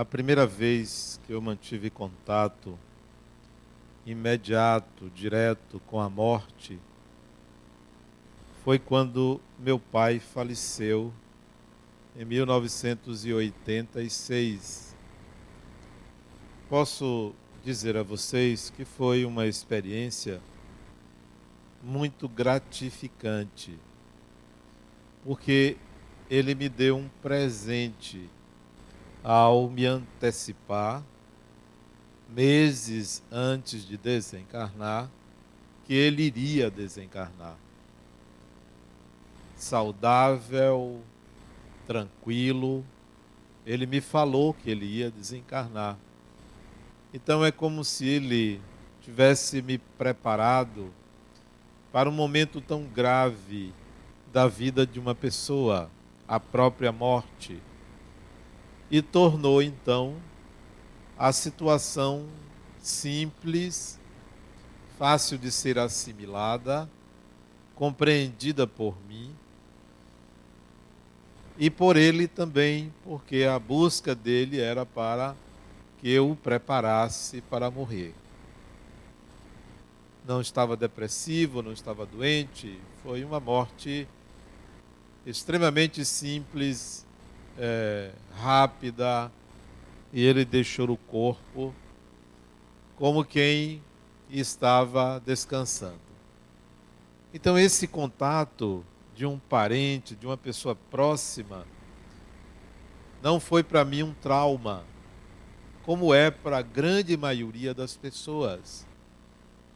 a primeira vez que eu mantive contato imediato, direto com a morte, foi quando meu pai faleceu em 1986. Posso dizer a vocês que foi uma experiência muito gratificante, porque ele me deu um presente ao me antecipar, meses antes de desencarnar, que ele iria desencarnar. Saudável, tranquilo, ele me falou que ele ia desencarnar. Então é como se ele tivesse me preparado para um momento tão grave da vida de uma pessoa, a própria morte. E tornou então a situação simples, fácil de ser assimilada, compreendida por mim e por ele também, porque a busca dele era para que eu o preparasse para morrer. Não estava depressivo, não estava doente, foi uma morte extremamente simples, é, rápida, e ele deixou o corpo como quem estava descansando. Então, esse contato de um parente, de uma pessoa próxima, não foi para mim um trauma, como é para a grande maioria das pessoas.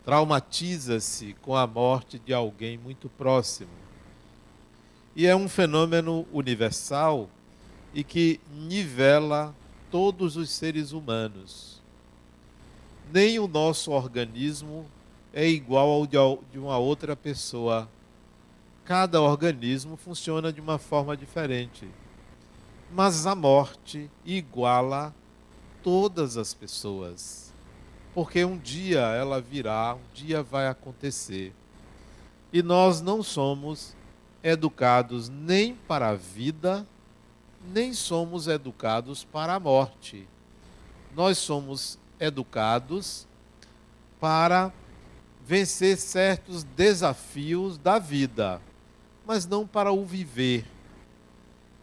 Traumatiza-se com a morte de alguém muito próximo. E é um fenômeno universal e que nivela todos os seres humanos. Nem o nosso organismo é igual ao de uma outra pessoa. Cada organismo funciona de uma forma diferente. Mas a morte iguala todas as pessoas. Porque um dia ela virá, um dia vai acontecer. E nós não somos educados nem para a vida, nem somos educados para a morte. Nós somos educados para vencer certos desafios da vida, mas não para o viver,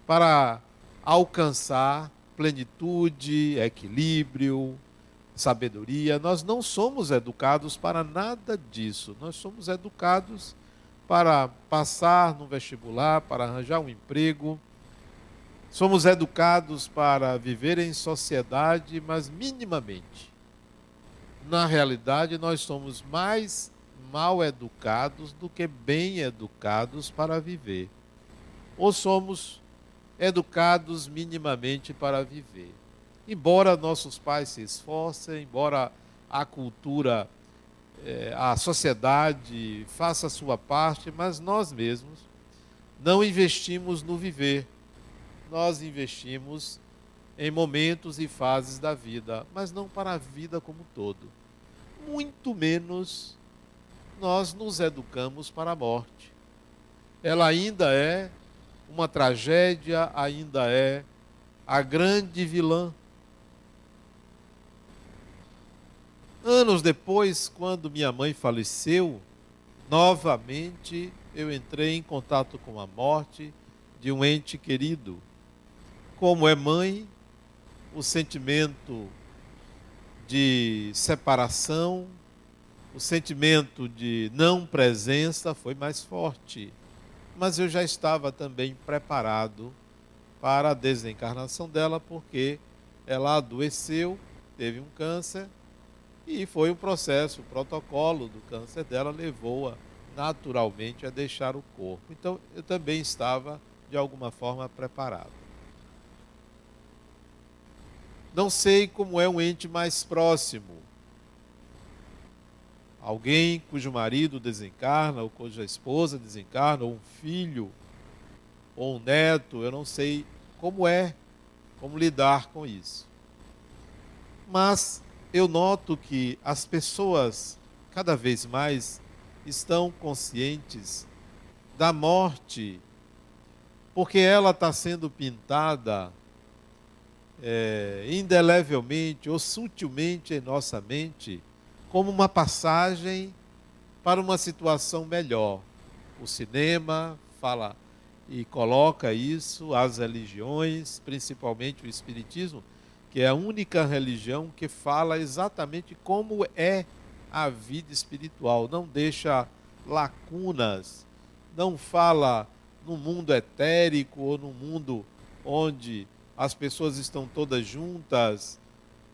para alcançar plenitude, equilíbrio, sabedoria. Nós não somos educados para nada disso. Nós somos educados para passar no vestibular, para arranjar um emprego. Somos educados para viver em sociedade, mas minimamente. Na realidade, nós somos mais mal educados do que bem educados para viver. Ou somos educados minimamente para viver. Embora nossos pais se esforcem, embora a cultura, eh, a sociedade faça a sua parte, mas nós mesmos não investimos no viver. Nós investimos em momentos e fases da vida, mas não para a vida como um todo. Muito menos nós nos educamos para a morte. Ela ainda é uma tragédia ainda é a grande vilã. Anos depois, quando minha mãe faleceu, novamente eu entrei em contato com a morte de um ente querido. Como é mãe, o sentimento de separação, o sentimento de não presença foi mais forte mas eu já estava também preparado para a desencarnação dela, porque ela adoeceu, teve um câncer, e foi um processo, o protocolo do câncer dela levou-a naturalmente a deixar o corpo. Então eu também estava, de alguma forma, preparado. Não sei como é um ente mais próximo, alguém cujo marido desencarna, ou cuja esposa desencarna, ou um filho, ou um neto, eu não sei como é, como lidar com isso. Mas eu noto que as pessoas, cada vez mais, estão conscientes da morte, porque ela está sendo pintada é, indelevelmente ou sutilmente em nossa mente como uma passagem para uma situação melhor. O cinema fala e coloca isso, as religiões, principalmente o Espiritismo, que é a única religião que fala exatamente como é a vida espiritual, não deixa lacunas, não fala no mundo etérico ou no mundo onde as pessoas estão todas juntas.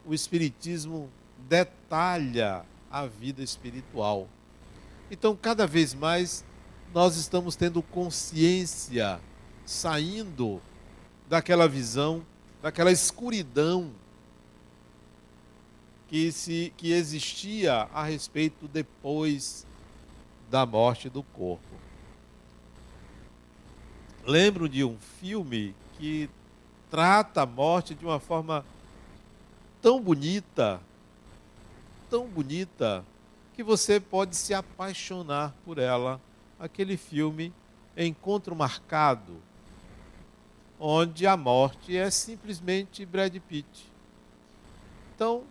O Espiritismo detalha a vida espiritual. Então, cada vez mais, nós estamos tendo consciência, saindo daquela visão, daquela escuridão que, se, que existia a respeito depois da morte do corpo. Lembro de um filme que trata a morte de uma forma tão bonita, tão bonita, que você pode se apaixonar por ela. Aquele filme Encontro Marcado, onde a morte é simplesmente Brad Pitt. Então,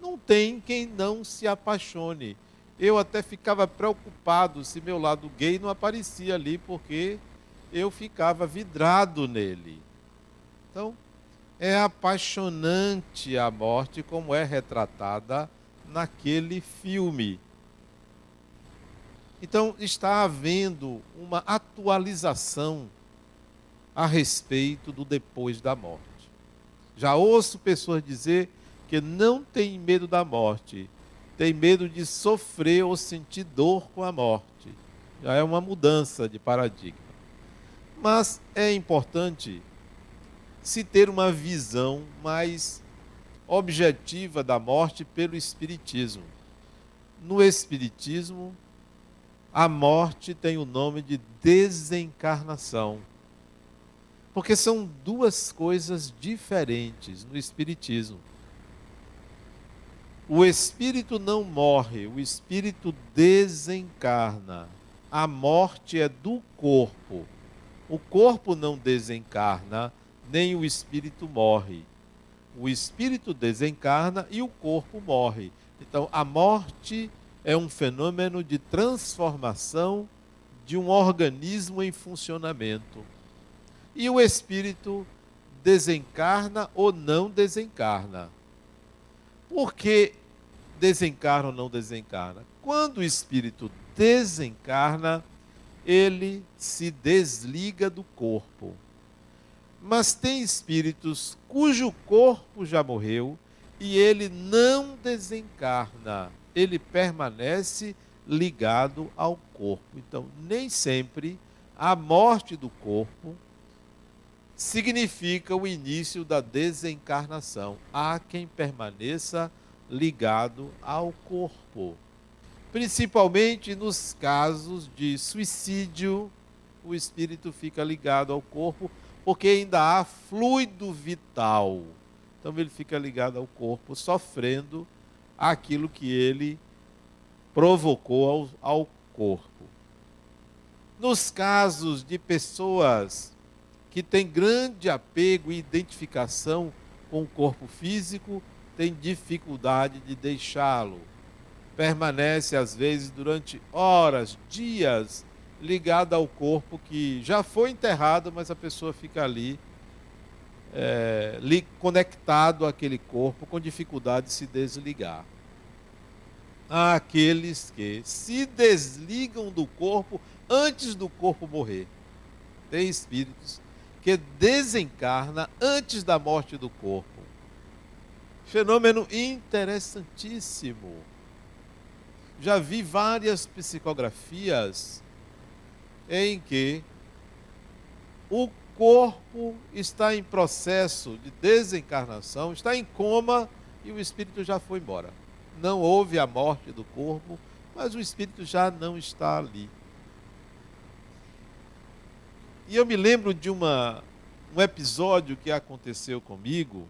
não tem quem não se apaixone. Eu até ficava preocupado se meu lado gay não aparecia ali, porque eu ficava vidrado nele. Então, é apaixonante a morte como é retratada naquele filme. Então, está havendo uma atualização a respeito do depois da morte. Já ouço pessoas dizer que não tem medo da morte, tem medo de sofrer ou sentir dor com a morte. Já é uma mudança de paradigma. Mas é importante se ter uma visão mais objetiva da morte pelo Espiritismo. No Espiritismo, a morte tem o nome de desencarnação. Porque são duas coisas diferentes no Espiritismo. O espírito não morre, o espírito desencarna. A morte é do corpo. O corpo não desencarna, nem o espírito morre. O espírito desencarna e o corpo morre. Então, a morte é um fenômeno de transformação de um organismo em funcionamento. E o espírito desencarna ou não desencarna. Por que desencarna ou não desencarna? Quando o espírito desencarna, ele se desliga do corpo. Mas tem espíritos cujo corpo já morreu e ele não desencarna, ele permanece ligado ao corpo. Então, nem sempre a morte do corpo significa o início da desencarnação. Há quem permaneça ligado ao corpo. Principalmente nos casos de suicídio, o espírito fica ligado ao corpo, porque ainda há fluido vital. Então ele fica ligado ao corpo, sofrendo aquilo que ele provocou ao, ao corpo. Nos casos de pessoas que têm grande apego e identificação com o corpo físico, tem dificuldade de deixá-lo. Permanece, às vezes, durante horas, dias, ligado ao corpo que já foi enterrado, mas a pessoa fica ali, é, conectado àquele corpo, com dificuldade de se desligar. Há aqueles que se desligam do corpo antes do corpo morrer. Tem espíritos que desencarna antes da morte do corpo. Fenômeno interessantíssimo. Já vi várias psicografias em que o corpo está em processo de desencarnação, está em coma e o espírito já foi embora. Não houve a morte do corpo, mas o espírito já não está ali. E eu me lembro de uma, um episódio que aconteceu comigo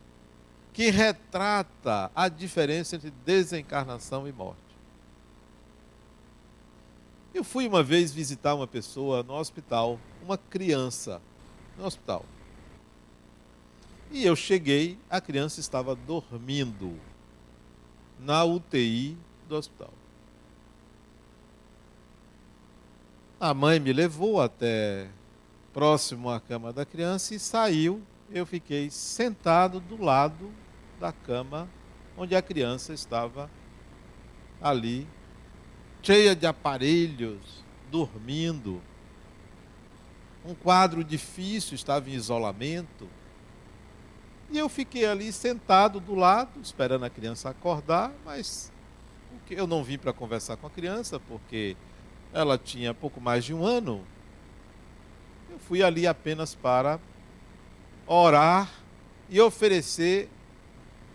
que retrata a diferença entre desencarnação e morte. Eu fui uma vez visitar uma pessoa no hospital, uma criança no hospital. E eu cheguei, a criança estava dormindo na UTI do hospital. A mãe me levou até próximo à cama da criança e saiu. Eu fiquei sentado do lado da cama onde a criança estava ali, cheia de aparelhos, dormindo. Um quadro difícil, estava em isolamento. E eu fiquei ali sentado do lado, esperando a criança acordar, mas eu não vim para conversar com a criança, porque ela tinha pouco mais de um ano. Eu fui ali apenas para orar e oferecer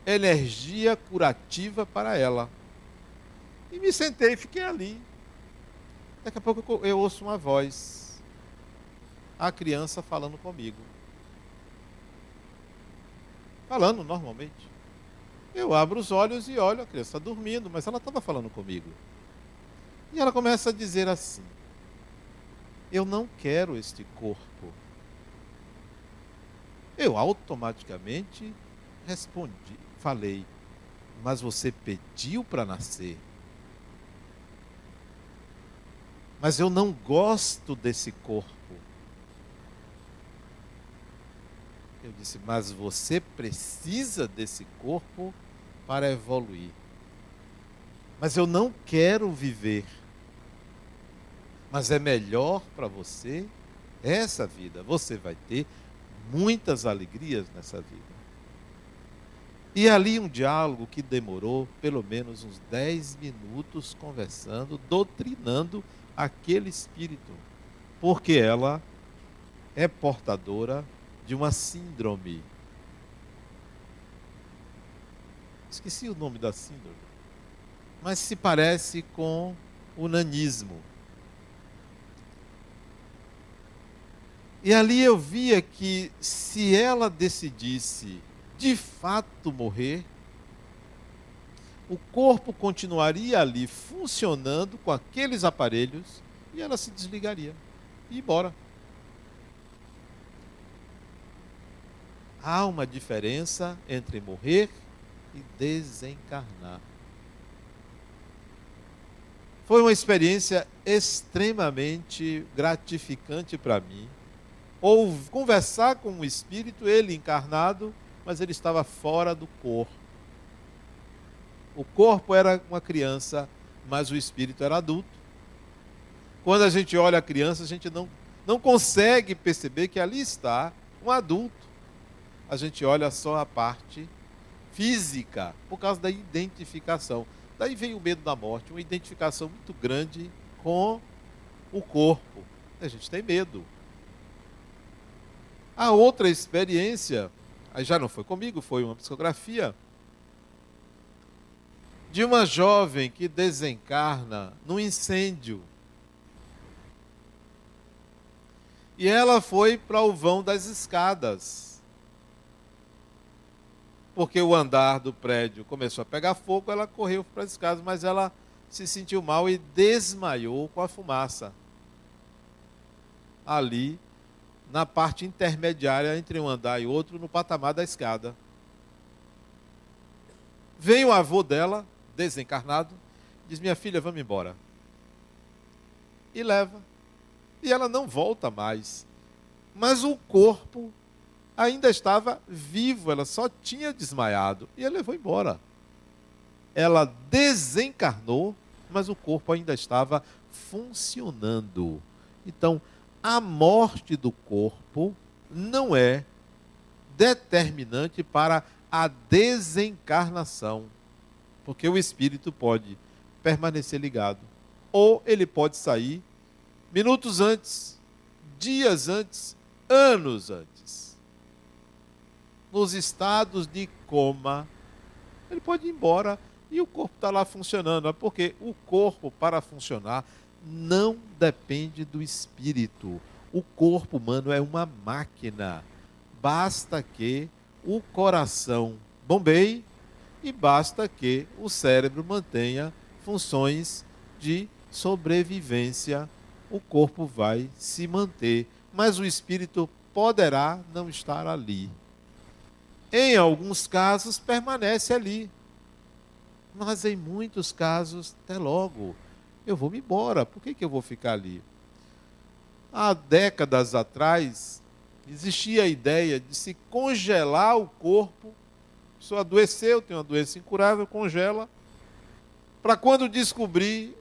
energia curativa para ela. E me sentei, fiquei ali. Daqui a pouco eu ouço uma voz. A criança falando comigo. Falando normalmente. Eu abro os olhos e olho, a criança está dormindo, mas ela estava falando comigo. E ela começa a dizer assim: Eu não quero este corpo. Eu automaticamente respondi, falei, mas você pediu para nascer. Mas eu não gosto desse corpo. Eu disse, mas você precisa desse corpo para evoluir. Mas eu não quero viver mas é melhor para você essa vida. Você vai ter muitas alegrias nessa vida. E ali um diálogo que demorou pelo menos uns 10 minutos conversando, doutrinando aquele espírito, porque ela é portadora de uma síndrome. Esqueci o nome da síndrome, mas se parece com o nanismo. E ali eu via que se ela decidisse de fato morrer, o corpo continuaria ali funcionando com aqueles aparelhos e ela se desligaria e embora. Há uma diferença entre morrer e desencarnar. Foi uma experiência extremamente gratificante para mim ou conversar com o espírito, ele encarnado, mas ele estava fora do corpo. O corpo era uma criança, mas o espírito era adulto. Quando a gente olha a criança, a gente não, não consegue perceber que ali está um adulto. A gente olha só a parte física, por causa da identificação. Daí vem o medo da morte, uma identificação muito grande com o corpo. A gente tem medo. A outra experiência, já não foi comigo, foi uma psicografia de uma jovem que desencarna num incêndio. E ela foi para o vão das escadas. Porque o andar do prédio começou a pegar fogo, ela correu para as escadas, mas ela se sentiu mal e desmaiou com a fumaça. Ali na parte intermediária entre um andar e outro, no patamar da escada. Vem o avô dela, desencarnado, diz: Minha filha, vamos embora. E leva. E ela não volta mais. Mas o corpo ainda estava vivo, ela só tinha desmaiado. E ele levou embora. Ela desencarnou, mas o corpo ainda estava funcionando. Então, a morte do corpo não é determinante para a desencarnação, porque o espírito pode permanecer ligado, ou ele pode sair minutos antes, dias antes, anos antes. Nos estados de coma, ele pode ir embora e o corpo está lá funcionando, porque o corpo, para funcionar, não depende do espírito. O corpo humano é uma máquina. Basta que o coração bombeie e basta que o cérebro mantenha funções de sobrevivência. O corpo vai se manter, mas o espírito poderá não estar ali. Em alguns casos, permanece ali. Mas em muitos casos, até logo, eu vou me embora. Por que, que eu vou ficar ali? Há décadas atrás, existia a ideia de se congelar o corpo. Pessoa adoeceu, tem uma doença incurável, congela. Para quando descobrir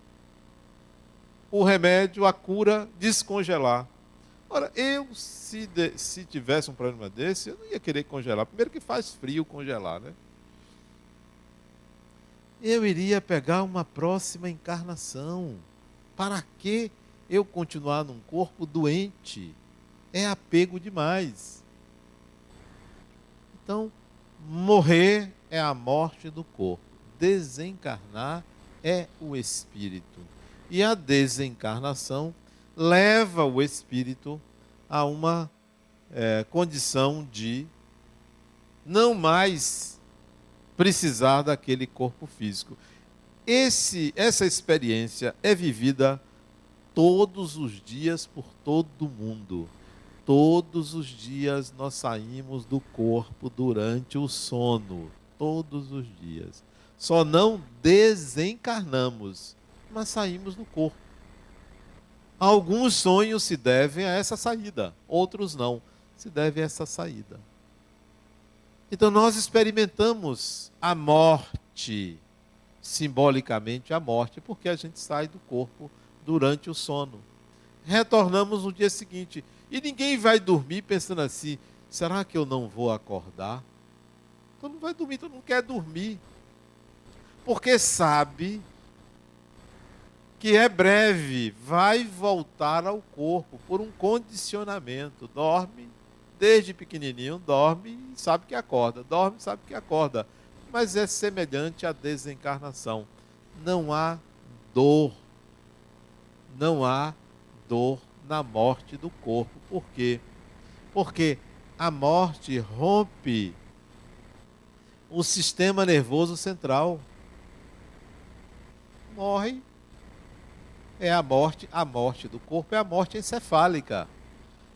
o remédio, a cura, descongelar. Ora, eu, se, de, se tivesse um problema desse, eu não ia querer congelar. Primeiro que faz frio congelar, né? Eu iria pegar uma próxima encarnação. Para que eu continuar num corpo doente? É apego demais. Então, morrer é a morte do corpo. Desencarnar é o espírito. E a desencarnação leva o espírito a uma é, condição de não mais precisar daquele corpo físico. Esse, essa experiência é vivida todos os dias por todo mundo. Todos os dias nós saímos do corpo durante o sono. Todos os dias. Só não desencarnamos, mas saímos do corpo. Alguns sonhos se devem a essa saída, outros não. Se devem a essa saída. Então nós experimentamos a morte, simbolicamente a morte, porque a gente sai do corpo durante o sono. Retornamos no dia seguinte. E ninguém vai dormir pensando assim: será que eu não vou acordar? Todo mundo vai dormir, todo mundo quer dormir. Porque sabe que é breve, vai voltar ao corpo por um condicionamento. Dorme, desde pequenininho, dorme e sabe que acorda. Dorme e sabe que acorda. Mas é semelhante à desencarnação. Não há dor. Não há dor na morte do corpo. Por quê? Porque a morte rompe o sistema nervoso central. Morre é a morte, a morte do corpo é a morte encefálica.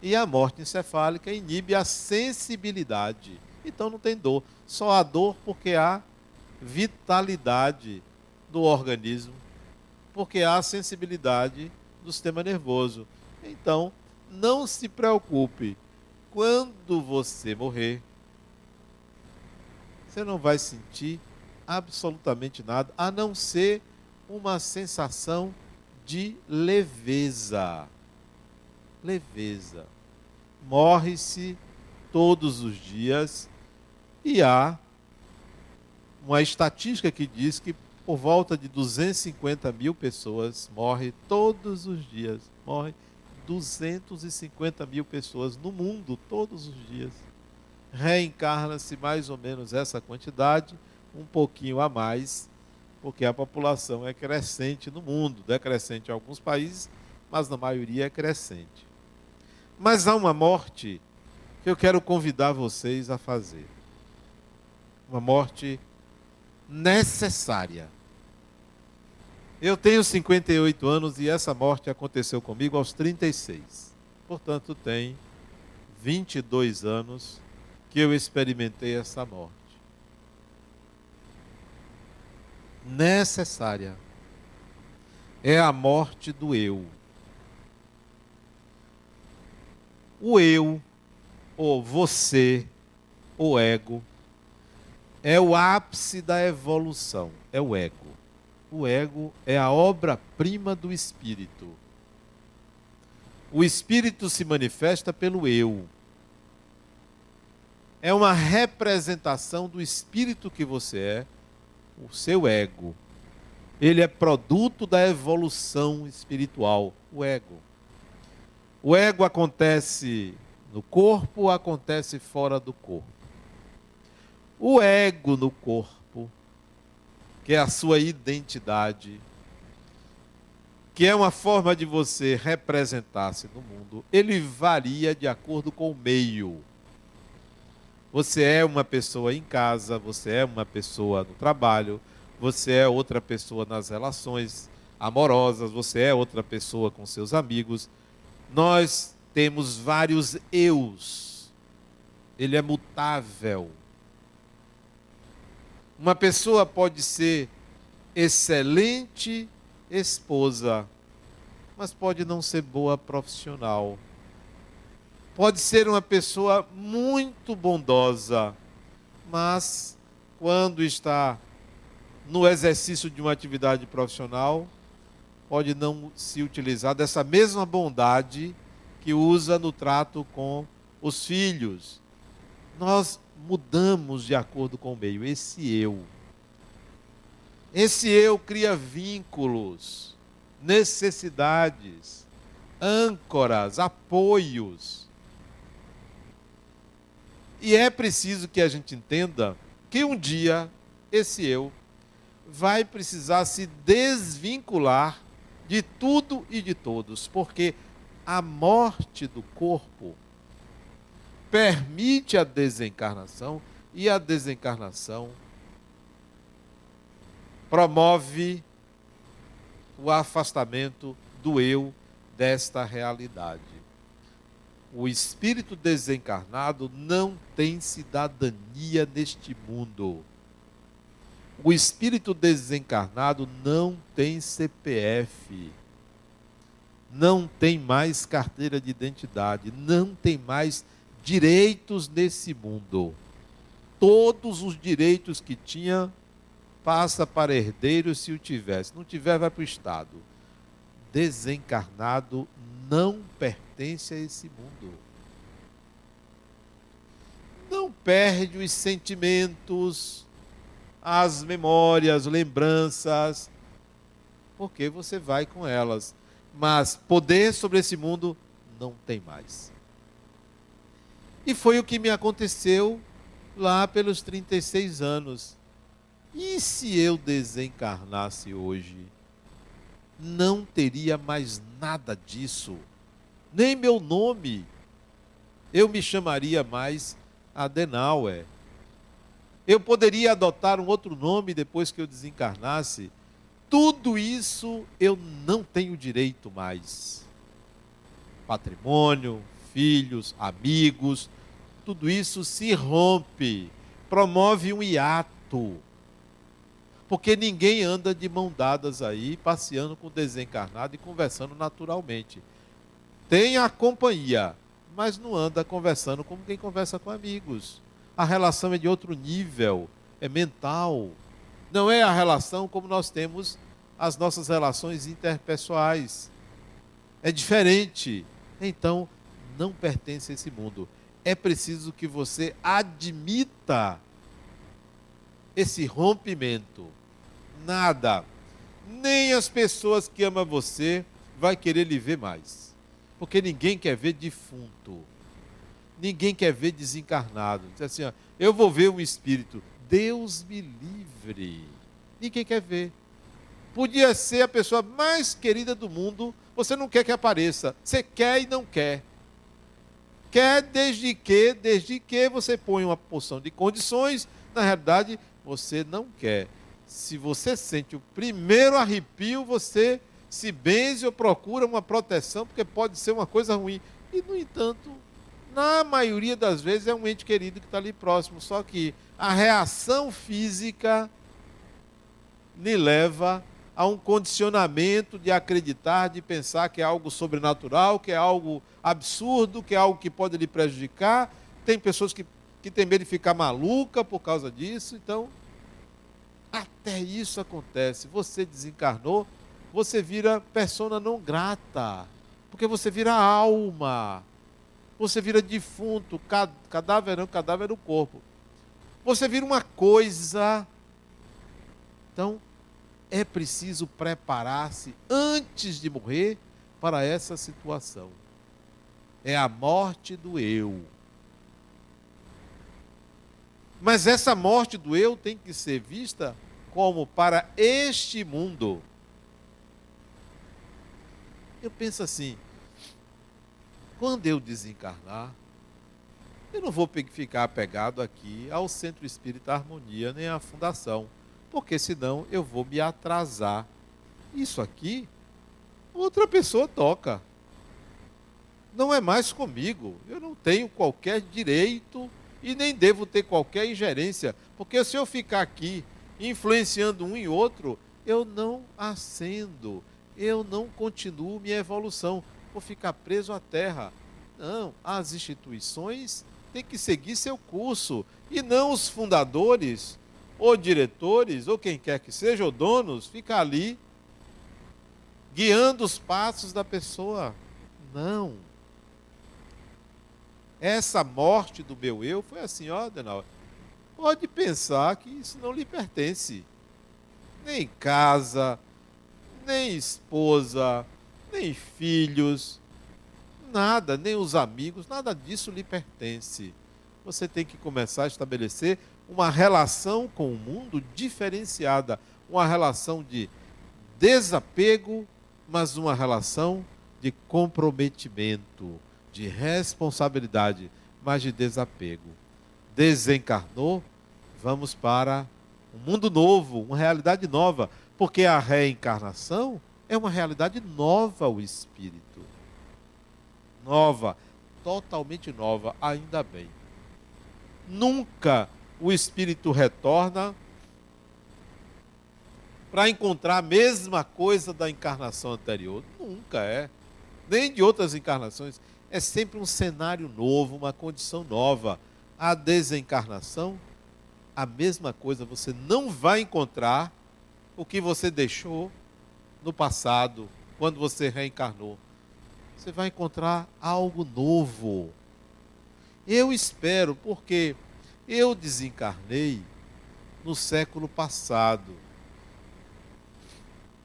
E a morte encefálica inibe a sensibilidade. Então não tem dor. Só há dor porque há vitalidade do organismo, porque há sensibilidade do sistema nervoso. Então, não se preocupe. Quando você morrer, você não vai sentir absolutamente nada, a não ser uma sensação de leveza. Leveza. Morre-se todos os dias e há uma estatística que diz que por volta de 250 mil pessoas morrem todos os dias. Morrem 250 mil pessoas no mundo todos os dias. Reencarna-se mais ou menos essa quantidade, um pouquinho a mais porque a população é crescente no mundo, decrescente em alguns países, mas na maioria é crescente. Mas há uma morte que eu quero convidar vocês a fazer. Uma morte necessária. Eu tenho 58 anos e essa morte aconteceu comigo aos 36. Portanto, tem 22 anos que eu experimentei essa morte. necessária. É a morte do eu. O eu, ou você, o ego, é o ápice da evolução, é o ego. O ego é a obra-prima do espírito. O espírito se manifesta pelo eu. É uma representação do espírito que você é o seu ego. Ele é produto da evolução espiritual, o ego. O ego acontece no corpo, acontece fora do corpo. O ego no corpo, que é a sua identidade, que é uma forma de você representar-se no mundo, ele varia de acordo com o meio. Você é uma pessoa em casa, você é uma pessoa no trabalho, você é outra pessoa nas relações amorosas, você é outra pessoa com seus amigos. Nós temos vários eus. Ele é mutável. Uma pessoa pode ser excelente esposa, mas pode não ser boa profissional. Pode ser uma pessoa muito bondosa, mas quando está no exercício de uma atividade profissional, pode não se utilizar dessa mesma bondade que usa no trato com os filhos. Nós mudamos de acordo com o meio. Esse eu. Esse eu cria vínculos, necessidades, âncoras, apoios. E é preciso que a gente entenda que um dia esse eu vai precisar se desvincular de tudo e de todos, porque a morte do corpo permite a desencarnação e a desencarnação promove o afastamento do eu desta realidade. O espírito desencarnado não tem cidadania neste mundo. O espírito desencarnado não tem CPF, não tem mais carteira de identidade, não tem mais direitos nesse mundo. Todos os direitos que tinha passa para herdeiro se o tivesse. Não tiver, vai para o Estado. Desencarnado não pertence a esse mundo. Não perde os sentimentos, as memórias, lembranças, porque você vai com elas. Mas poder sobre esse mundo não tem mais. E foi o que me aconteceu lá pelos 36 anos. E se eu desencarnasse hoje? Não teria mais nada disso, nem meu nome. Eu me chamaria mais Adenauer eu poderia adotar um outro nome depois que eu desencarnasse. Tudo isso eu não tenho direito mais. Patrimônio, filhos, amigos, tudo isso se rompe, promove um hiato. Porque ninguém anda de mão dadas aí, passeando com o desencarnado e conversando naturalmente. Tem a companhia, mas não anda conversando como quem conversa com amigos a relação é de outro nível, é mental. Não é a relação como nós temos as nossas relações interpessoais. É diferente. Então, não pertence a esse mundo. É preciso que você admita esse rompimento. Nada, nem as pessoas que amam você vai querer lhe ver mais. Porque ninguém quer ver defunto. Ninguém quer ver desencarnado. Diz assim, ó, eu vou ver um espírito. Deus me livre. Ninguém quer ver. Podia ser a pessoa mais querida do mundo, você não quer que apareça. Você quer e não quer. Quer desde que, desde que você põe uma porção de condições, na realidade, você não quer. Se você sente o primeiro arrepio, você se benze ou procura uma proteção, porque pode ser uma coisa ruim. E, no entanto, na maioria das vezes é um ente querido que está ali próximo, só que a reação física lhe leva a um condicionamento de acreditar, de pensar que é algo sobrenatural, que é algo absurdo, que é algo que pode lhe prejudicar. Tem pessoas que, que têm medo de ficar maluca por causa disso. Então, até isso acontece. Você desencarnou, você vira persona não grata, porque você vira alma você vira defunto, cadáver não, cadáver no corpo. Você vira uma coisa. Então, é preciso preparar-se antes de morrer para essa situação. É a morte do eu. Mas essa morte do eu tem que ser vista como para este mundo. Eu penso assim: quando eu desencarnar, eu não vou ficar apegado aqui ao Centro Espírita Harmonia nem à Fundação, porque senão eu vou me atrasar. Isso aqui, outra pessoa toca. Não é mais comigo. Eu não tenho qualquer direito e nem devo ter qualquer ingerência, porque se eu ficar aqui influenciando um e outro, eu não ascendo, eu não continuo minha evolução, vou ficar preso à terra. Não, as instituições têm que seguir seu curso e não os fundadores, ou diretores, ou quem quer que seja, ou donos, ficar ali guiando os passos da pessoa. Não. Essa morte do meu eu foi assim, ó, Denal. Pode pensar que isso não lhe pertence. Nem casa, nem esposa, nem filhos, nada, nem os amigos, nada disso lhe pertence. Você tem que começar a estabelecer uma relação com o mundo diferenciada, uma relação de desapego, mas uma relação de comprometimento, de responsabilidade, mas de desapego. Desencarnou, vamos para um mundo novo, uma realidade nova, porque a reencarnação é uma realidade nova o espírito. Nova, totalmente nova, ainda bem. Nunca o espírito retorna para encontrar a mesma coisa da encarnação anterior. Nunca é. Nem de outras encarnações. É sempre um cenário novo, uma condição nova. A desencarnação, a mesma coisa. Você não vai encontrar o que você deixou no passado, quando você reencarnou. Você vai encontrar algo novo. Eu espero, porque eu desencarnei no século passado.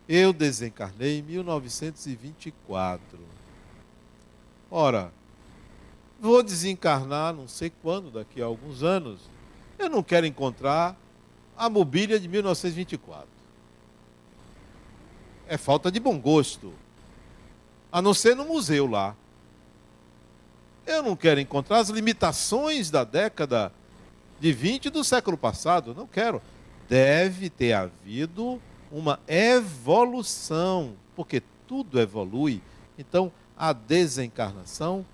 Eu desencarnei em 1924. Ora, vou desencarnar não sei quando, daqui a alguns anos. Eu não quero encontrar a mobília de 1924. É falta de bom gosto. A não ser no museu lá. Eu não quero encontrar as limitações da década de 20 do século passado. Não quero. Deve ter havido uma evolução, porque tudo evolui. Então, a desencarnação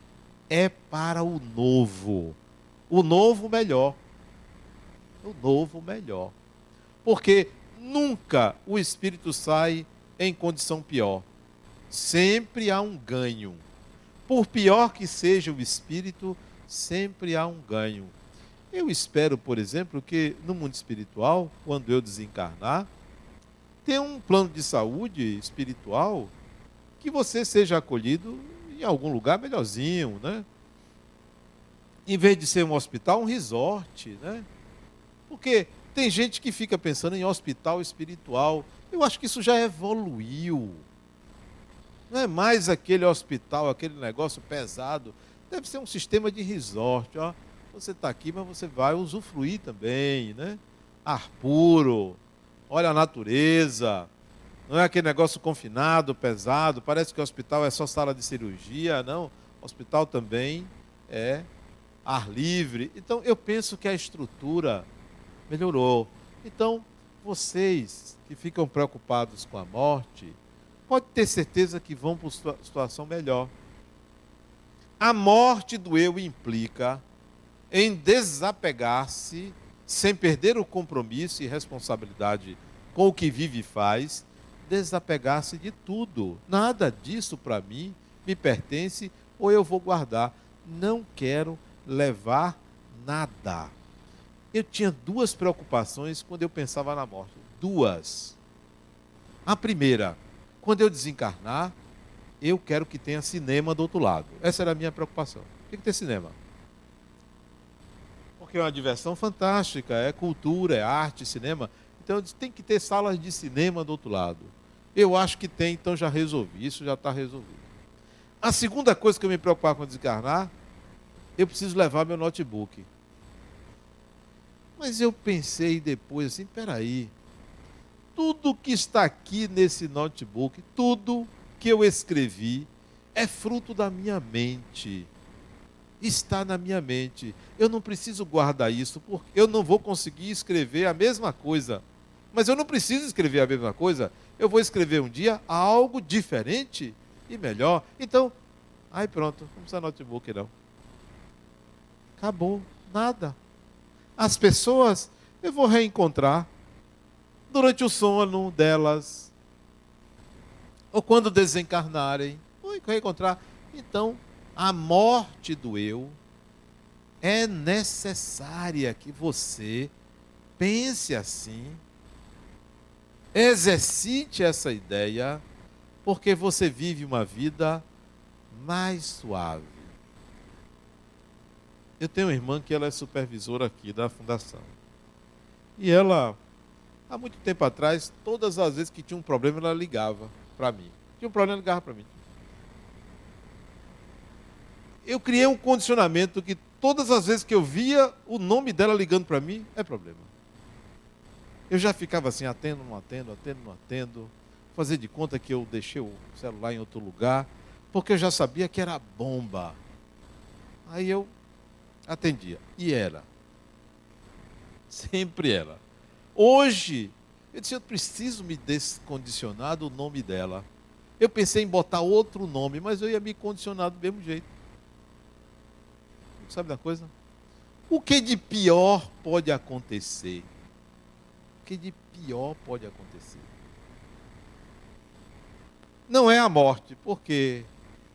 é para o novo. O novo melhor. O novo melhor. Porque nunca o espírito sai em condição pior. Sempre há um ganho. Por pior que seja o espírito, sempre há um ganho. Eu espero, por exemplo, que no mundo espiritual, quando eu desencarnar, tenha um plano de saúde espiritual que você seja acolhido em algum lugar melhorzinho, né? Em vez de ser um hospital, um resort, né? Porque tem gente que fica pensando em hospital espiritual. Eu acho que isso já evoluiu. Não é mais aquele hospital, aquele negócio pesado. Deve ser um sistema de resort, ó você está aqui, mas você vai usufruir também, né? Ar puro, olha a natureza, não é aquele negócio confinado, pesado, parece que o hospital é só sala de cirurgia, não. O hospital também é ar livre. Então, eu penso que a estrutura melhorou. Então, vocês que ficam preocupados com a morte, pode ter certeza que vão para uma situação melhor. A morte do eu implica em desapegar-se, sem perder o compromisso e responsabilidade com o que vive e faz, desapegar-se de tudo. Nada disso para mim me pertence ou eu vou guardar. Não quero levar nada. Eu tinha duas preocupações quando eu pensava na morte. Duas. A primeira, quando eu desencarnar, eu quero que tenha cinema do outro lado. Essa era a minha preocupação. Tem que ter cinema porque é uma diversão fantástica, é cultura, é arte, cinema. Então tem que ter salas de cinema do outro lado. Eu acho que tem, então já resolvi. Isso já está resolvido. A segunda coisa que eu me preocupava com desencarnar, eu preciso levar meu notebook. Mas eu pensei depois assim, peraí, tudo que está aqui nesse notebook, tudo que eu escrevi, é fruto da minha mente está na minha mente. Eu não preciso guardar isso, porque eu não vou conseguir escrever a mesma coisa. Mas eu não preciso escrever a mesma coisa. Eu vou escrever um dia algo diferente e melhor. Então, aí pronto, não precisa notebook não. Acabou, Nada. As pessoas eu vou reencontrar durante o sono delas, ou quando desencarnarem, vou reencontrar. Então, a morte do eu é necessária que você pense assim, exercite essa ideia, porque você vive uma vida mais suave. Eu tenho uma irmã que ela é supervisora aqui da fundação. E ela, há muito tempo atrás, todas as vezes que tinha um problema, ela ligava para mim. Tinha um problema, ela ligava para mim. Eu criei um condicionamento que todas as vezes que eu via o nome dela ligando para mim, é problema. Eu já ficava assim, atendo, não atendo, atendo, não atendo. Fazer de conta que eu deixei o celular em outro lugar, porque eu já sabia que era bomba. Aí eu atendia. E era. Sempre era. Hoje, eu disse, eu preciso me descondicionar do nome dela. Eu pensei em botar outro nome, mas eu ia me condicionar do mesmo jeito. Sabe da coisa? O que de pior pode acontecer? O que de pior pode acontecer? Não é a morte, porque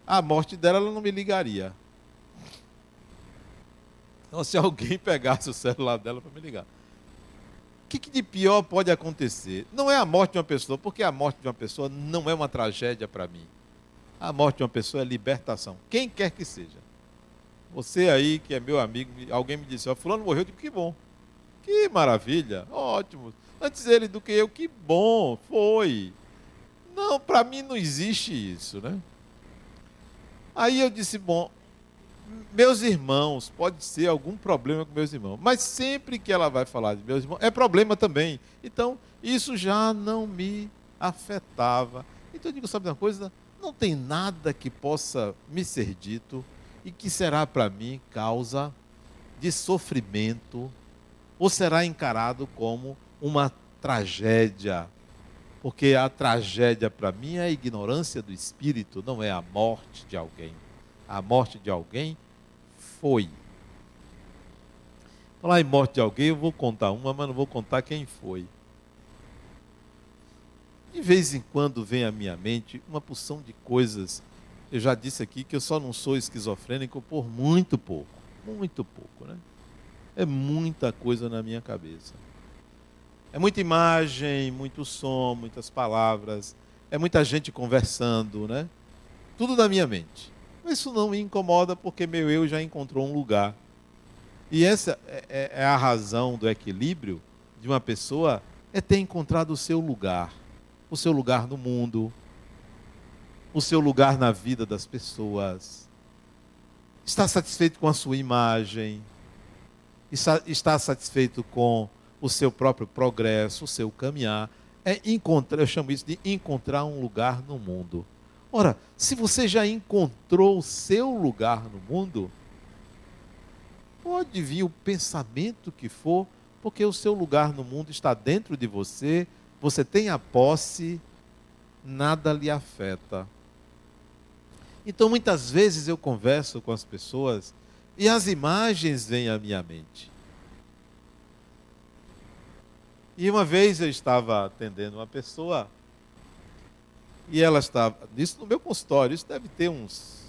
a morte dela ela não me ligaria. Então, se alguém pegasse o celular dela para me ligar. O que, que, de pior pode acontecer? Não é a morte de uma pessoa, porque a morte de uma pessoa não é uma tragédia para mim. A morte de uma pessoa é libertação. Quem quer que seja. Você aí, que é meu amigo, alguém me disse, ó, fulano morreu, eu digo, que bom. Que maravilha, ótimo. Antes ele do que eu, que bom, foi. Não, para mim não existe isso, né? Aí eu disse, bom, meus irmãos, pode ser algum problema com meus irmãos, mas sempre que ela vai falar de meus irmãos, é problema também. Então, isso já não me afetava. Então eu digo, sabe uma coisa? Não tem nada que possa me ser dito e que será para mim causa de sofrimento ou será encarado como uma tragédia. Porque a tragédia para mim é a ignorância do espírito, não é a morte de alguém a morte de alguém foi. Falar em morte de alguém, eu vou contar uma, mas não vou contar quem foi. De vez em quando vem à minha mente uma porção de coisas. Eu já disse aqui que eu só não sou esquizofrênico por muito pouco. Muito pouco, né? É muita coisa na minha cabeça. É muita imagem, muito som, muitas palavras. É muita gente conversando, né? Tudo na minha mente. Mas isso não me incomoda porque meu eu já encontrou um lugar. E essa é, é, é a razão do equilíbrio de uma pessoa, é ter encontrado o seu lugar. O seu lugar no mundo, o seu lugar na vida das pessoas. Está satisfeito com a sua imagem, está, satisfeito com o seu próprio progresso, o seu caminhar. É encontrar, eu chamo isso de encontrar um lugar no mundo. Ora, se você já encontrou o seu lugar no mundo, pode vir o pensamento que for, porque o seu lugar no mundo está dentro de você, você tem a posse, nada lhe afeta. Então, muitas vezes eu converso com as pessoas e as imagens vêm à minha mente. E uma vez eu estava atendendo uma pessoa e ela estava, isso no meu consultório, isso deve ter uns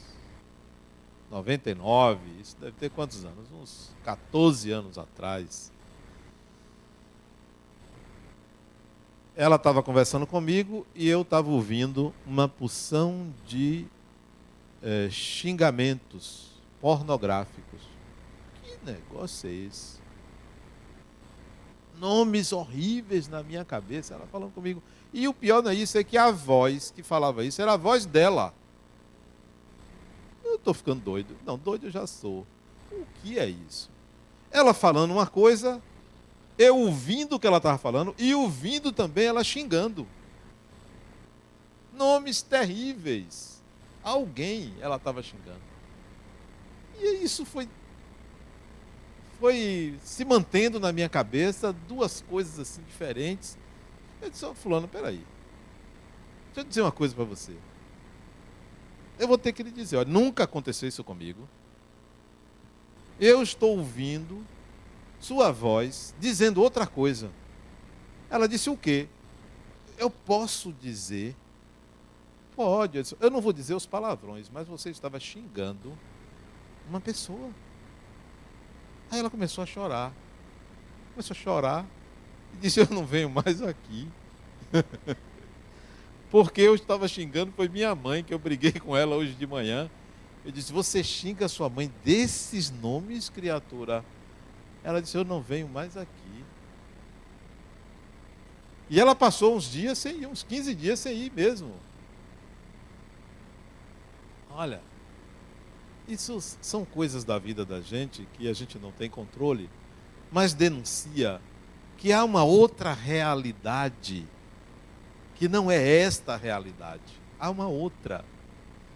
99, isso deve ter quantos anos? Uns 14 anos atrás. Ela estava conversando comigo e eu estava ouvindo uma porção de é, xingamentos pornográficos. Que negócio é esse? Nomes horríveis na minha cabeça. Ela falando comigo. E o pior não é isso, é que a voz que falava isso era a voz dela. Eu estou ficando doido. Não, doido eu já sou. O que é isso? Ela falando uma coisa, eu ouvindo o que ela estava falando e ouvindo também ela xingando. Nomes terríveis. Alguém ela estava xingando. E isso foi foi se mantendo na minha cabeça duas coisas assim diferentes eu disse, oh, fulano, peraí. Deixa eu dizer uma coisa para você. Eu vou ter que lhe dizer, olha, nunca aconteceu isso comigo. eu estou ouvindo sua voz dizendo outra coisa. Ela disse o quê? Eu posso dizer. Pode. Eu, não vou dizer os palavrões, mas você estava xingando uma pessoa. Aí ela começou a chorar. Começou a chorar. E disse: Eu não venho mais aqui. Porque eu estava xingando, foi minha mãe, que eu briguei com ela hoje de manhã. Eu disse: Você xinga sua mãe desses nomes, criatura? Ela disse: Eu não venho mais aqui. E ela passou uns dias sem ir, uns 15 dias sem ir mesmo. Olha, isso são coisas da vida da gente que a gente não tem controle, mas denuncia que há uma outra realidade, que não é esta realidade. Há uma outra.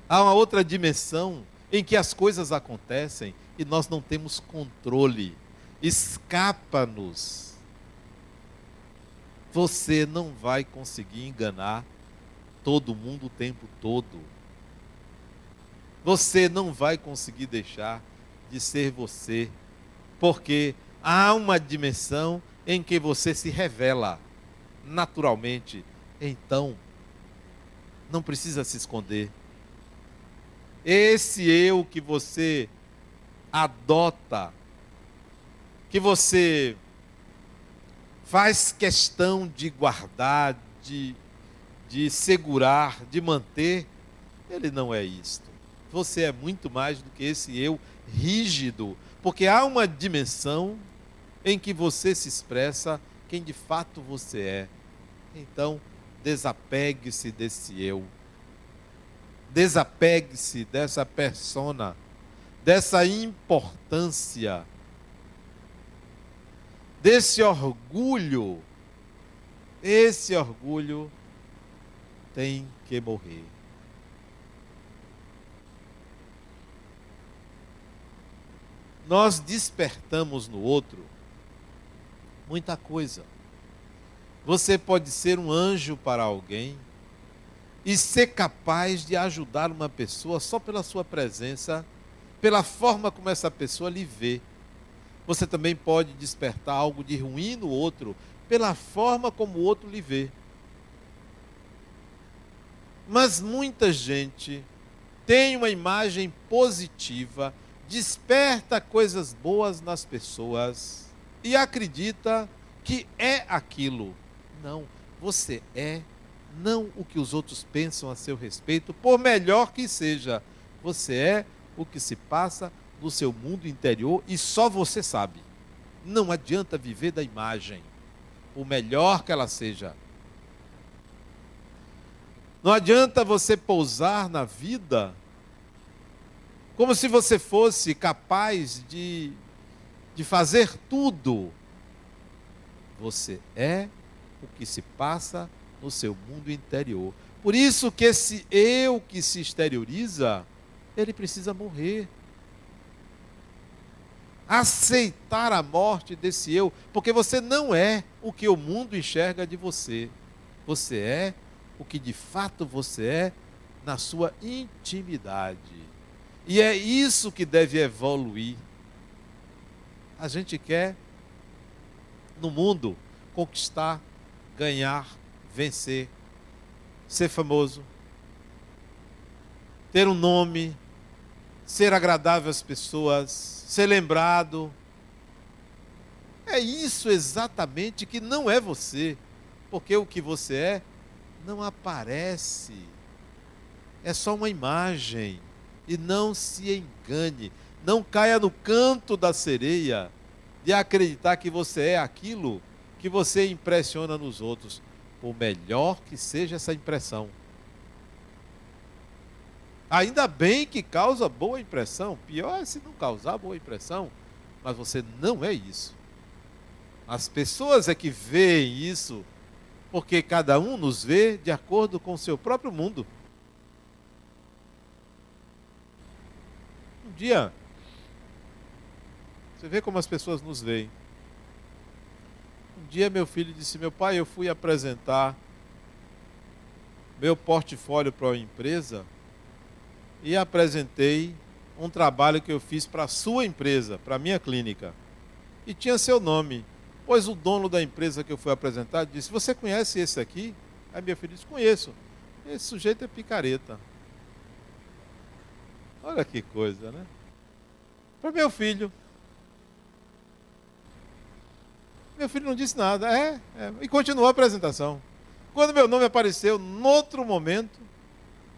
Há uma outra dimensão em que as coisas acontecem e nós não temos controle. Escapa-nos. Você não vai conseguir enganar todo mundo o tempo todo você não vai conseguir deixar de ser você, porque há uma dimensão em que você se revela naturalmente. Então, não precisa se esconder. Esse eu que você adota, que você faz questão de guardar, de, de segurar, de manter, ele não é isto você é muito mais do que esse eu rígido, porque há uma dimensão em que você se expressa quem de fato você é. Então, desapegue-se desse eu. Desapegue-se dessa persona, dessa importância, desse orgulho. Esse orgulho tem que morrer. Nós despertamos no outro muita coisa. Você pode ser um anjo para alguém e ser capaz de ajudar uma pessoa só pela sua presença, pela forma como essa pessoa lhe vê. Você também pode despertar algo de ruim no outro pela forma como o outro lhe vê. Mas muita gente tem uma imagem positiva desperta coisas boas nas pessoas e acredita que é aquilo. Não, você é não o que os outros pensam a seu respeito, por melhor que seja. Você é o que se passa no seu mundo interior e só você sabe. Não adianta viver da imagem, por melhor que ela seja. Não adianta você pousar na vida como se você fosse capaz de, de fazer tudo. Você é o que se passa no seu mundo interior. Por isso que esse eu que se exterioriza, ele precisa morrer. Aceitar a morte desse eu, porque você não é o que o mundo enxerga de você. Você é o que de fato você é na sua intimidade. E é isso que deve evoluir. A gente quer, no mundo, conquistar, ganhar, vencer, ser famoso, ter um nome, ser agradável às pessoas, ser lembrado. É isso exatamente que não é você, porque o que você é não aparece, é só uma imagem. E não se engane, não caia no canto da sereia de acreditar que você é aquilo que você impressiona nos outros, por melhor que seja essa impressão. Ainda bem que causa boa impressão, pior é se não causar boa impressão, mas você não é isso. As pessoas é que veem isso, porque cada um nos vê de acordo com o seu próprio mundo. Dia, você vê como as pessoas nos veem. Um dia meu filho disse: Meu pai, eu fui apresentar meu portfólio para uma empresa e apresentei um trabalho que eu fiz para a sua empresa, para a minha clínica. E tinha seu nome. Pois o dono da empresa que eu fui apresentar disse: Você conhece esse aqui? Aí minha filha disse: Conheço. Esse sujeito é picareta. Olha que coisa, né? Para meu filho. Meu filho não disse nada. É, é, e continuou a apresentação. Quando meu nome apareceu, outro momento,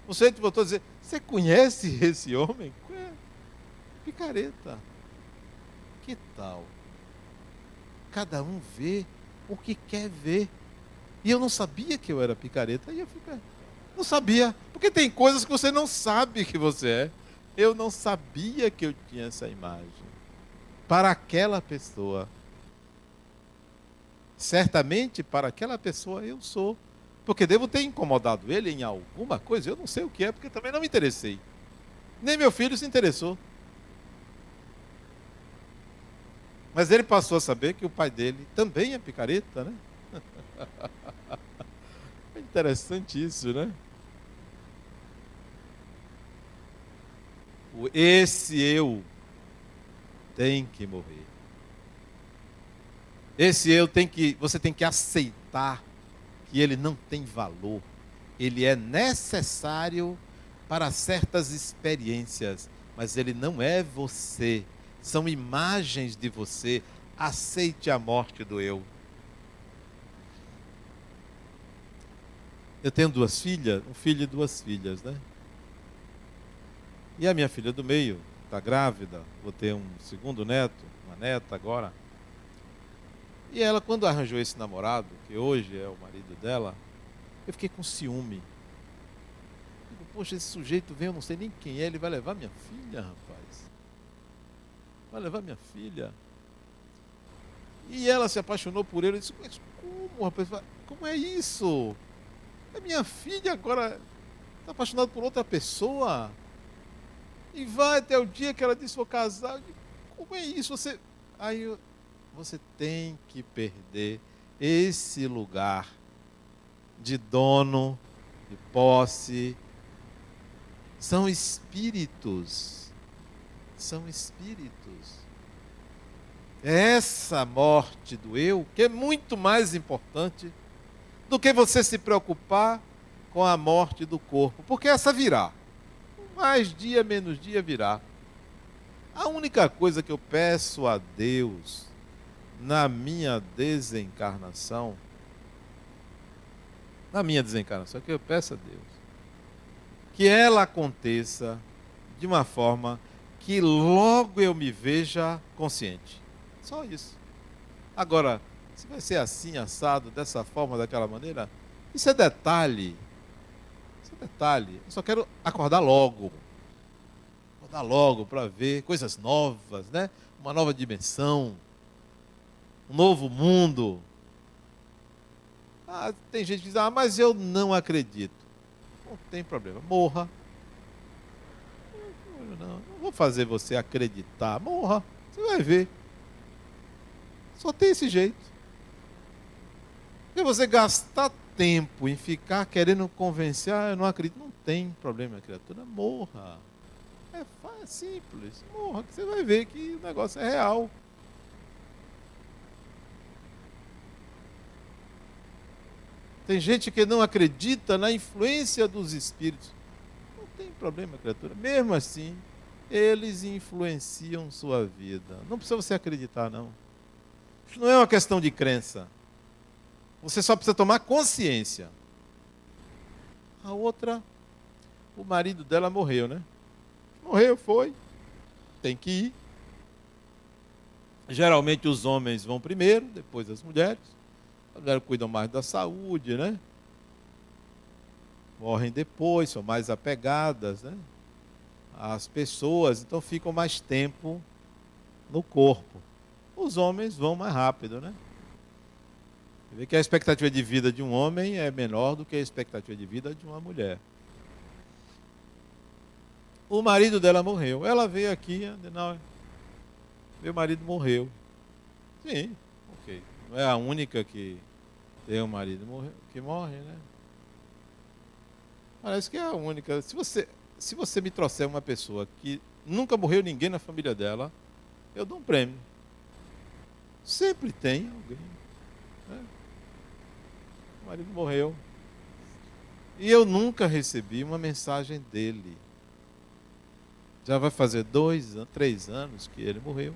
o sujeito voltou a dizer: Você conhece esse homem? É, picareta. Que tal? Cada um vê o que quer ver. E eu não sabia que eu era picareta. E eu fiquei, não sabia. Porque tem coisas que você não sabe que você é. Eu não sabia que eu tinha essa imagem. Para aquela pessoa. Certamente para aquela pessoa eu sou. Porque devo ter incomodado ele em alguma coisa. Eu não sei o que é, porque também não me interessei. Nem meu filho se interessou. Mas ele passou a saber que o pai dele também é picareta, né? É interessante isso, né? Esse eu tem que morrer. Esse eu tem que, você tem que aceitar que ele não tem valor. Ele é necessário para certas experiências, mas ele não é você. São imagens de você. Aceite a morte do eu. Eu tenho duas filhas, um filho e duas filhas, né? E a minha filha do meio está grávida, vou ter um segundo neto, uma neta agora. E ela, quando arranjou esse namorado, que hoje é o marido dela, eu fiquei com ciúme. Digo, poxa, esse sujeito vem, eu não sei nem quem é, ele vai levar minha filha, rapaz. Vai levar minha filha. E ela se apaixonou por ele. Eu disse, mas como, rapaz? Como é isso? É minha filha agora está apaixonada por outra pessoa. E vai até o dia que ela disse vou casar. Como é isso? Você. Aí você tem que perder esse lugar de dono, de posse. São espíritos. São espíritos. Essa morte do eu, que é muito mais importante do que você se preocupar com a morte do corpo, porque essa virá mais dia menos dia virá. A única coisa que eu peço a Deus na minha desencarnação, na minha desencarnação, que eu peço a Deus, que ela aconteça de uma forma que logo eu me veja consciente. Só isso. Agora, se vai ser assim, assado, dessa forma, daquela maneira, isso é detalhe detalhe, eu só quero acordar logo. Acordar logo para ver coisas novas, né? Uma nova dimensão, um novo mundo. Ah, tem gente que diz, ah, mas eu não acredito. Não tem problema, morra. Não, não vou fazer você acreditar, morra. Você vai ver. Só tem esse jeito. Se você gastar tempo em ficar querendo convencer, ah, eu não acredito, não tem problema, criatura, morra. É, é simples, morra, que você vai ver que o negócio é real. Tem gente que não acredita na influência dos espíritos. Não tem problema, criatura. Mesmo assim, eles influenciam sua vida. Não precisa você acreditar, não. Isso não é uma questão de crença. Você só precisa tomar consciência. A outra, o marido dela morreu, né? Morreu, foi. Tem que ir. Geralmente os homens vão primeiro, depois as mulheres. As mulheres cuidam mais da saúde, né? Morrem depois, são mais apegadas, né? As pessoas, então ficam mais tempo no corpo. Os homens vão mais rápido, né? Vê que a expectativa de vida de um homem é menor do que a expectativa de vida de uma mulher. O marido dela morreu. Ela veio aqui, não, meu marido morreu. Sim, ok. Não é a única que tem um marido que morre, né? Parece que é a única. Se você se você me trouxer uma pessoa que nunca morreu ninguém na família dela, eu dou um prêmio. Sempre tem alguém. Marido morreu. E eu nunca recebi uma mensagem dele. Já vai fazer dois, três anos que ele morreu.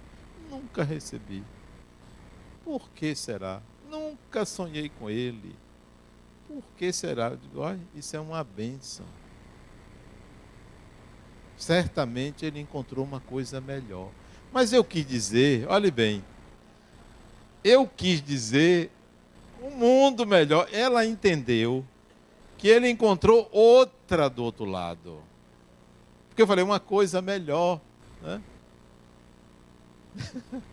Nunca recebi. Por que será? Nunca sonhei com ele. Por que será? Eu digo, olha, isso é uma bênção. Certamente ele encontrou uma coisa melhor. Mas eu quis dizer, olhe bem, eu quis dizer um mundo melhor. Ela entendeu que ele encontrou outra do outro lado. Porque eu falei, uma coisa melhor. Né?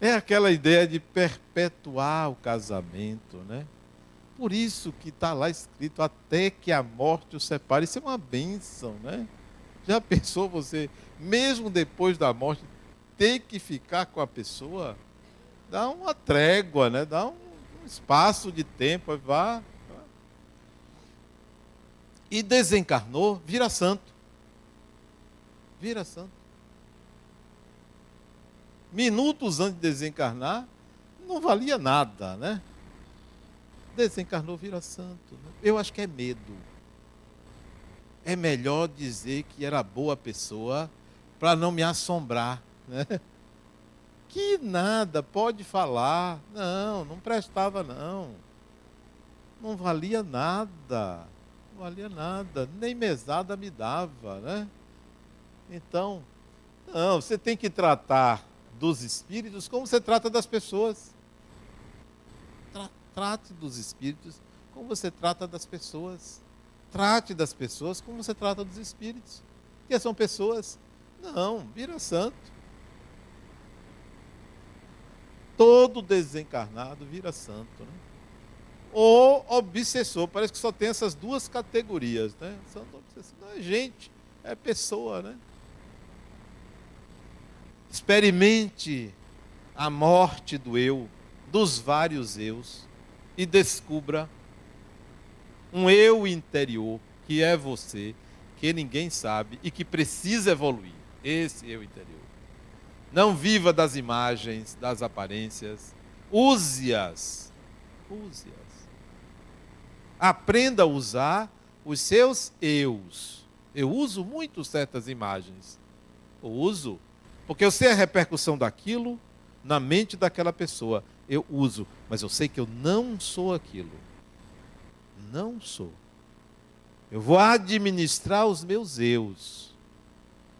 É aquela ideia de perpetuar o casamento, né? Por isso que está lá escrito, até que a morte o separe. Isso é uma bênção, né? Já pensou você, mesmo depois da morte, ter que ficar com a pessoa? Dá uma trégua, né? Dá um espaço de tempo, vá. E desencarnou, vira santo. Vira santo. Minutos antes de desencarnar, não valia nada, né? Desencarnou, vira santo. Eu acho que é medo. É melhor dizer que era boa pessoa para não me assombrar, né? Que nada, pode falar. Não, não prestava não. Não valia nada. Não valia nada, nem mesada me dava, né? Então, não, você tem que tratar dos espíritos como você trata das pessoas. Tra trate dos espíritos como você trata das pessoas. Trate das pessoas como você trata dos espíritos. Que são pessoas. Não, vira santo. Todo desencarnado vira santo. Né? Ou obsessor. Parece que só tem essas duas categorias. Né? Santo obsessor. Não é gente, é pessoa. Né? Experimente a morte do eu, dos vários eus, e descubra um eu interior que é você, que ninguém sabe e que precisa evoluir. Esse eu interior. Não viva das imagens, das aparências. Use-as. Use-as. Aprenda a usar os seus eus. Eu uso muito certas imagens. Eu uso porque eu sei a repercussão daquilo na mente daquela pessoa. Eu uso, mas eu sei que eu não sou aquilo. Não sou. Eu vou administrar os meus eus.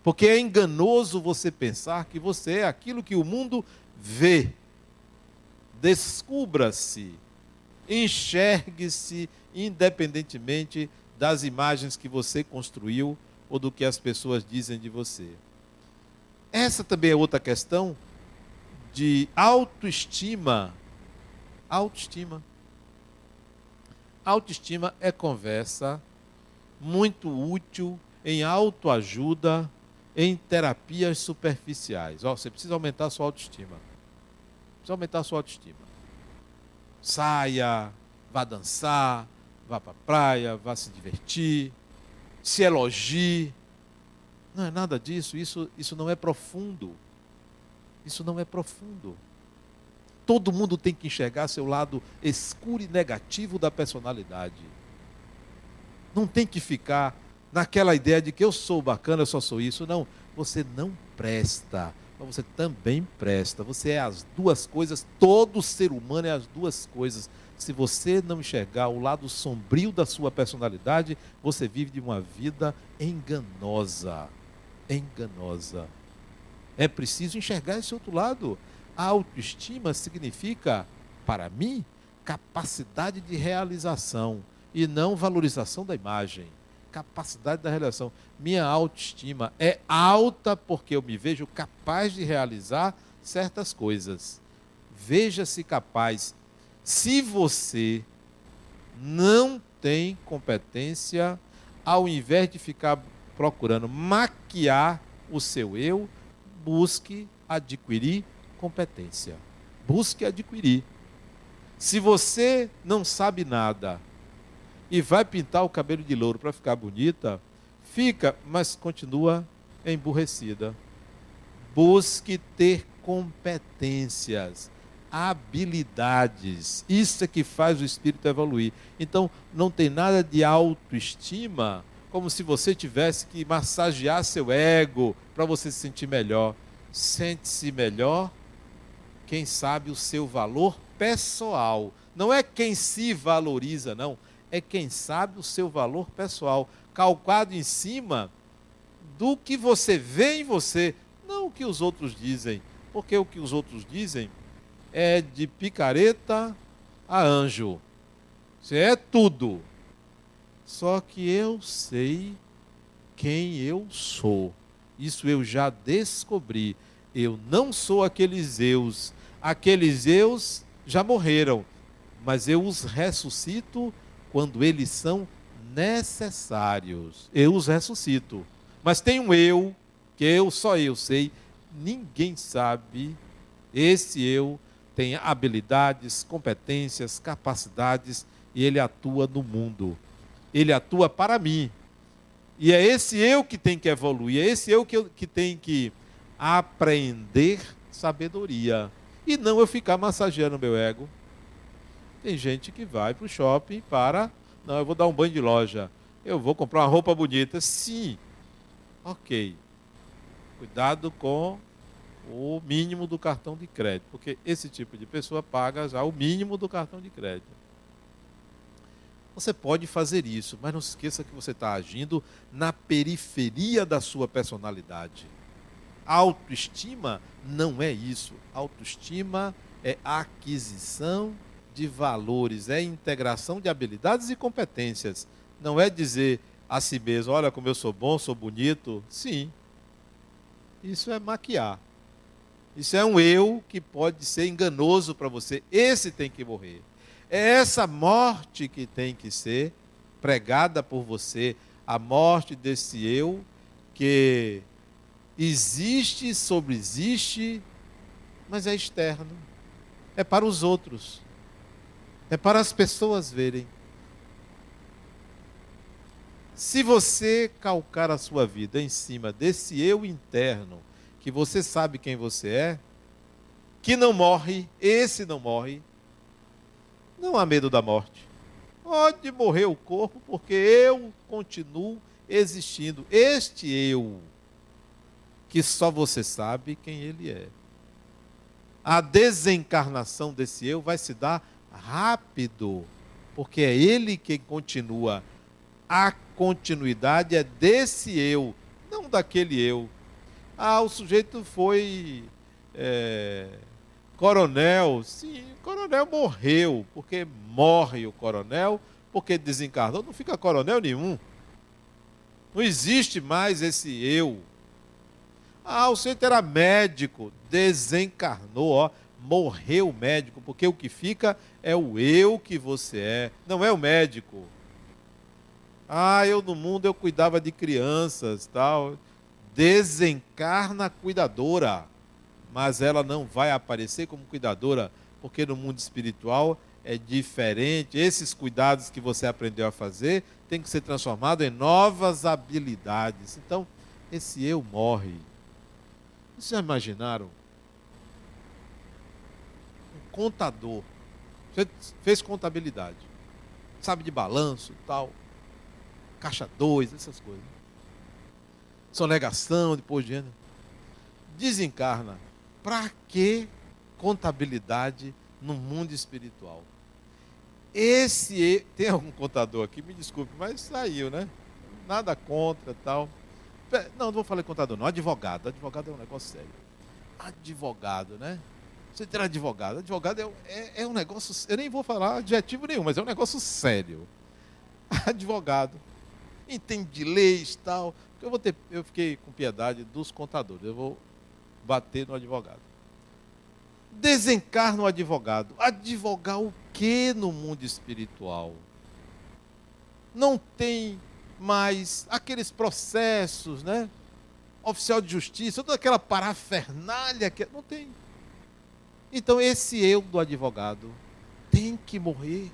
Porque é enganoso você pensar que você é aquilo que o mundo vê. Descubra-se, enxergue-se independentemente das imagens que você construiu ou do que as pessoas dizem de você. Essa também é outra questão de autoestima. Autoestima. Autoestima é conversa muito útil em autoajuda, em terapias superficiais. Você precisa aumentar a sua autoestima. Precisa aumentar a sua autoestima. Saia, vá dançar, vá para a praia, vá se divertir, se elogie. Não é nada disso, isso, isso não é profundo. Isso não é profundo. Todo mundo tem que enxergar seu lado escuro e negativo da personalidade. Não tem que ficar naquela ideia de que eu sou bacana, eu só sou isso. Não, você não presta, mas você também presta. Você é as duas coisas, todo ser humano é as duas coisas. Se você não enxergar o lado sombrio da sua personalidade, você vive de uma vida enganosa. Enganosa. É preciso enxergar esse outro lado. A autoestima significa, para mim, capacidade de realização e não valorização da imagem. Capacidade da realização. Minha autoestima é alta porque eu me vejo capaz de realizar certas coisas. Veja-se capaz. Se você não tem competência, ao invés de ficar procurando maquiar o seu eu, busque adquirir competência. Busque adquirir. Se você não sabe nada e vai pintar o cabelo de louro para ficar bonita, Fica, mas continua emburrecida. Busque ter competências, habilidades. Isso é que faz o espírito evoluir. Então, não tem nada de autoestima, como se você tivesse que massagear seu ego para você se sentir melhor. Sente-se melhor quem sabe o seu valor pessoal. Não é quem se valoriza, não. É quem sabe o seu valor pessoal, calcado em cima do que você vê em você, não o que os outros dizem. Porque o que os outros dizem é de picareta a anjo. Isso é tudo. Só que eu sei quem eu sou. Isso eu já descobri. Eu não sou aqueles eus. Aqueles eus já morreram, mas eu os ressuscito quando eles são necessários. Eu os ressuscito. Mas tem um eu, que eu só eu sei, ninguém sabe. Esse eu tem habilidades, competências, capacidades e ele atua no mundo. Ele atua para mim. E é esse eu que tem que evoluir, é esse eu que, eu, que tem que aprender sabedoria. E não eu ficar massageando meu ego. Tem gente que vai para o shopping para. Não, eu vou dar um banho de loja. Eu vou comprar uma roupa bonita. Sim. Ok. Cuidado com o mínimo do cartão de crédito, porque esse tipo de pessoa paga já o mínimo do cartão de crédito. Você pode fazer isso, mas não se esqueça que você está agindo na periferia da sua personalidade. Autoestima não é isso. Autoestima é aquisição de valores, é integração de habilidades e competências. Não é dizer a si mesmo, olha como eu sou bom, sou bonito. Sim. Isso é maquiar. Isso é um eu que pode ser enganoso para você. Esse tem que morrer. É essa morte que tem que ser pregada por você, a morte desse eu que existe, sobreexiste, mas é externo. É para os outros. É para as pessoas verem. Se você calcar a sua vida em cima desse eu interno, que você sabe quem você é, que não morre, esse não morre, não há medo da morte. Pode morrer o corpo, porque eu continuo existindo. Este eu, que só você sabe quem ele é. A desencarnação desse eu vai se dar rápido, porque é ele quem continua. A continuidade é desse eu, não daquele eu ah, o sujeito foi é, coronel. Sim, o coronel morreu, porque morre o coronel, porque desencarnou. Não fica coronel nenhum. Não existe mais esse eu. Ah, o sujeito era médico, desencarnou, ó, morreu o médico, porque o que fica é o eu que você é, não é o médico. Ah, eu no mundo eu cuidava de crianças, tal desencarna a cuidadora, mas ela não vai aparecer como cuidadora, porque no mundo espiritual é diferente. Esses cuidados que você aprendeu a fazer tem que ser transformado em novas habilidades. Então, esse eu morre. Vocês já imaginaram? Contador. Você fez contabilidade. Sabe de balanço tal. Caixa 2, essas coisas sonegação, depois de ano. Desencarna. Para que contabilidade no mundo espiritual? Esse tem algum contador aqui, me desculpe, mas saiu, né? Nada contra, tal. Não, não vou falar contador, não. Advogado. Advogado é um negócio sério. Advogado, né? Você ter advogado. Advogado é, é, é um negócio. Eu nem vou falar adjetivo nenhum, mas é um negócio sério. Advogado. Entende de leis tal. Eu, vou ter, eu fiquei com piedade dos contadores, eu vou bater no advogado. Desencarna o advogado. Advogar o que no mundo espiritual? Não tem mais aqueles processos, né? Oficial de justiça, toda aquela parafernália que. Não tem. Então, esse eu do advogado tem que morrer.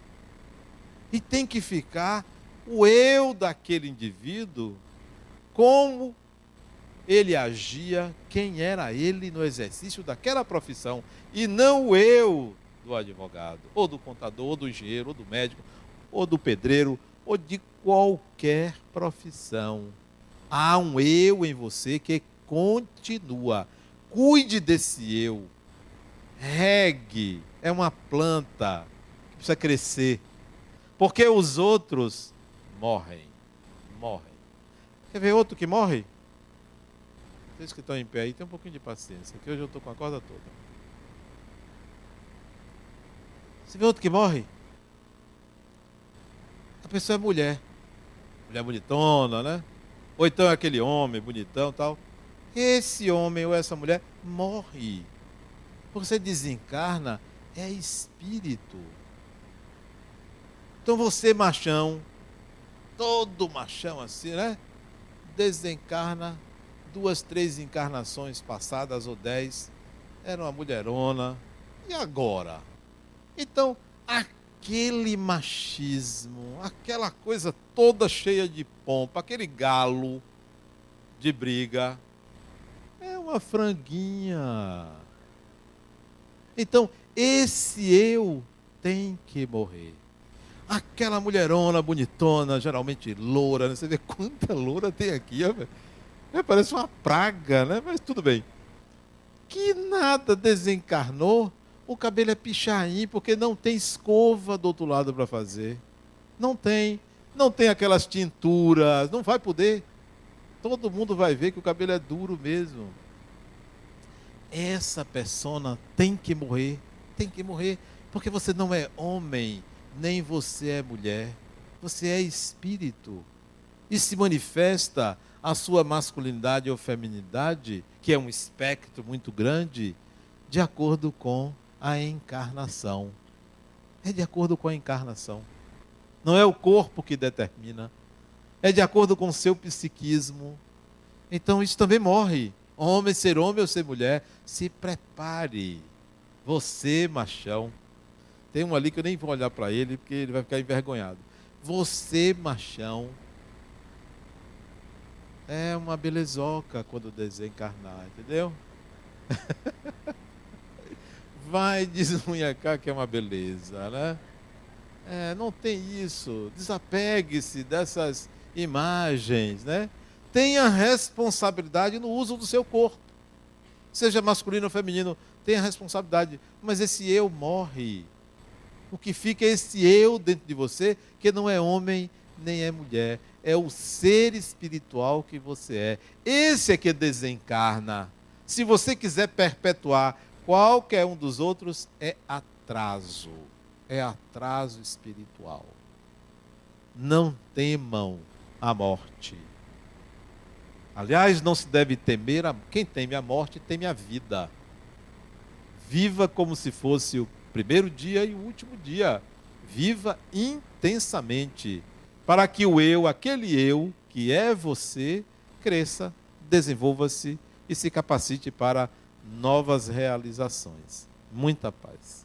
E tem que ficar o eu daquele indivíduo como ele agia, quem era ele no exercício daquela profissão, e não o eu do advogado, ou do contador, ou do engenheiro, ou do médico, ou do pedreiro, ou de qualquer profissão. Há um eu em você que continua. Cuide desse eu. Regue. É uma planta que precisa crescer. Porque os outros morrem. Morrem. Quer ver outro que morre? Vocês que estão em pé aí, tem um pouquinho de paciência, que hoje eu estou com a corda toda. Você vê outro que morre? A pessoa é mulher. Mulher bonitona, né? Ou então é aquele homem bonitão tal. Esse homem ou essa mulher morre. Você desencarna, é espírito. Então você, machão, todo machão assim, né? Desencarna duas, três encarnações passadas ou dez, era uma mulherona. E agora? Então, aquele machismo, aquela coisa toda cheia de pompa, aquele galo de briga, é uma franguinha. Então, esse eu tem que morrer. Aquela mulherona bonitona, geralmente loura, né? você vê quanta loura tem aqui, é, parece uma praga, né? Mas tudo bem. Que nada desencarnou, o cabelo é pichain, porque não tem escova do outro lado para fazer. Não tem. Não tem aquelas tinturas, não vai poder. Todo mundo vai ver que o cabelo é duro mesmo. Essa persona tem que morrer, tem que morrer, porque você não é homem, nem você é mulher. Você é espírito. E se manifesta a sua masculinidade ou feminidade, que é um espectro muito grande, de acordo com a encarnação. É de acordo com a encarnação. Não é o corpo que determina. É de acordo com o seu psiquismo. Então isso também morre. Homem ser homem ou ser mulher, se prepare. Você, machão. Tem um ali que eu nem vou olhar para ele porque ele vai ficar envergonhado. Você, machão, é uma belezoca quando desencarnar, entendeu? Vai desmunhacar que é uma beleza, né? É, não tem isso. Desapegue-se dessas imagens, né? Tenha responsabilidade no uso do seu corpo. Seja masculino ou feminino, tenha responsabilidade. Mas esse eu morre. O que fica é esse eu dentro de você, que não é homem nem é mulher é o ser espiritual que você é. Esse é que desencarna. Se você quiser perpetuar qualquer um dos outros, é atraso. É atraso espiritual. Não temam a morte. Aliás, não se deve temer, a... quem teme a morte teme a vida. Viva como se fosse o primeiro dia e o último dia. Viva intensamente para que o eu, aquele eu que é você, cresça, desenvolva-se e se capacite para novas realizações. Muita paz.